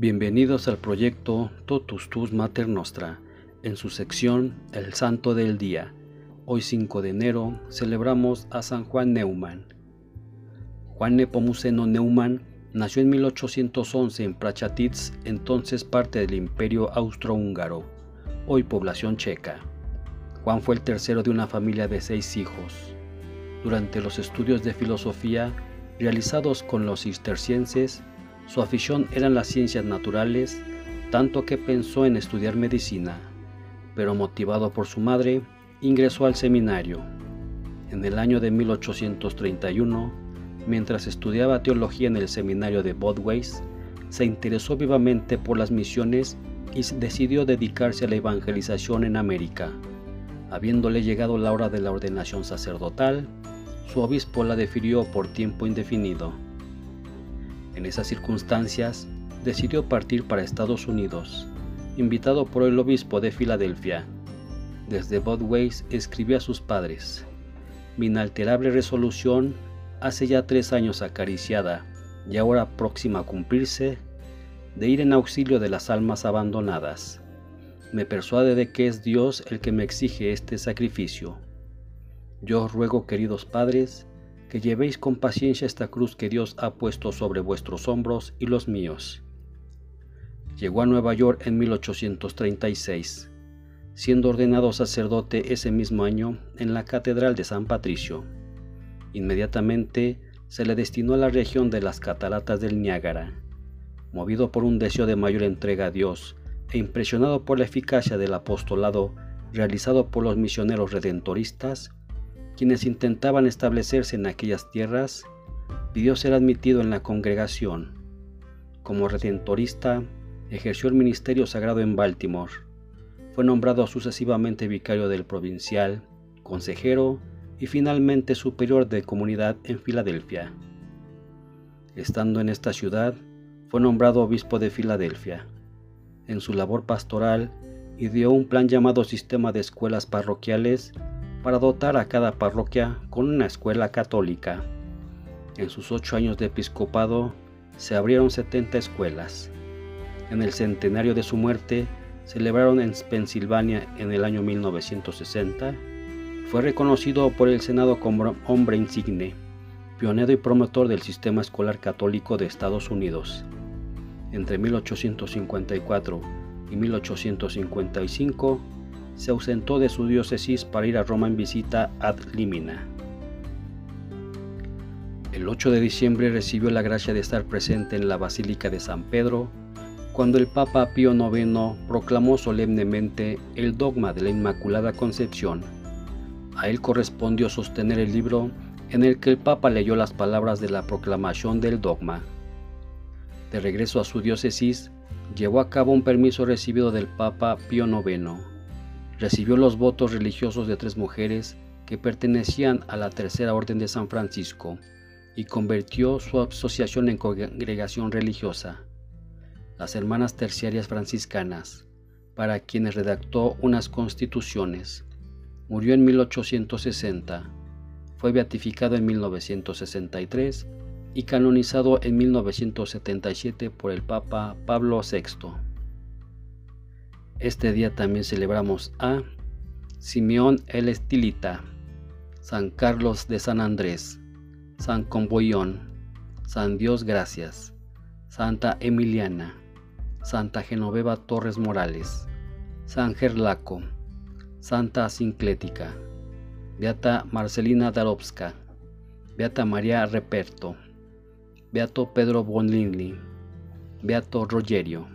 Bienvenidos al proyecto Totus Tus Mater Nostra, en su sección El Santo del Día. Hoy 5 de enero celebramos a San Juan Neumann. Juan Nepomuceno Neumann nació en 1811 en Prachatitz, entonces parte del Imperio Austrohúngaro, hoy población checa. Juan fue el tercero de una familia de seis hijos. Durante los estudios de filosofía realizados con los cistercienses, su afición eran las ciencias naturales, tanto que pensó en estudiar medicina, pero motivado por su madre, ingresó al seminario. En el año de 1831, mientras estudiaba teología en el seminario de Bodweis, se interesó vivamente por las misiones y decidió dedicarse a la evangelización en América. Habiéndole llegado la hora de la ordenación sacerdotal, su obispo la defirió por tiempo indefinido. En esas circunstancias, decidió partir para Estados Unidos, invitado por el obispo de Filadelfia. Desde Bodways escribió a sus padres, mi inalterable resolución, hace ya tres años acariciada y ahora próxima a cumplirse, de ir en auxilio de las almas abandonadas. Me persuade de que es Dios el que me exige este sacrificio. Yo ruego, queridos padres, que llevéis con paciencia esta cruz que Dios ha puesto sobre vuestros hombros y los míos. Llegó a Nueva York en 1836, siendo ordenado sacerdote ese mismo año en la Catedral de San Patricio. Inmediatamente se le destinó a la región de las cataratas del Niágara. Movido por un deseo de mayor entrega a Dios e impresionado por la eficacia del apostolado realizado por los misioneros redentoristas, quienes intentaban establecerse en aquellas tierras, pidió ser admitido en la congregación. Como redentorista, ejerció el ministerio sagrado en Baltimore. Fue nombrado sucesivamente vicario del provincial, consejero y finalmente superior de comunidad en Filadelfia. Estando en esta ciudad, fue nombrado obispo de Filadelfia. En su labor pastoral, ideó un plan llamado Sistema de Escuelas Parroquiales para dotar a cada parroquia con una escuela católica. En sus ocho años de episcopado se abrieron 70 escuelas. En el centenario de su muerte, celebraron en Pensilvania en el año 1960, fue reconocido por el Senado como hombre insigne, pionero y promotor del sistema escolar católico de Estados Unidos. Entre 1854 y 1855, se ausentó de su diócesis para ir a Roma en visita ad limina. El 8 de diciembre recibió la gracia de estar presente en la Basílica de San Pedro cuando el Papa Pío IX proclamó solemnemente el dogma de la Inmaculada Concepción. A él correspondió sostener el libro en el que el Papa leyó las palabras de la proclamación del dogma. De regreso a su diócesis, llevó a cabo un permiso recibido del Papa Pío IX recibió los votos religiosos de tres mujeres que pertenecían a la Tercera Orden de San Francisco y convirtió su asociación en congregación religiosa, las Hermanas Terciarias Franciscanas, para quienes redactó unas constituciones. Murió en 1860, fue beatificado en 1963 y canonizado en 1977 por el Papa Pablo VI. Este día también celebramos a Simeón el Estilita, San Carlos de San Andrés, San Comboyón, San Dios Gracias, Santa Emiliana, Santa Genoveva Torres Morales, San Gerlaco, Santa Sinclética, Beata Marcelina Darovska, Beata María Reperto, Beato Pedro Bonlini, Beato Rogerio.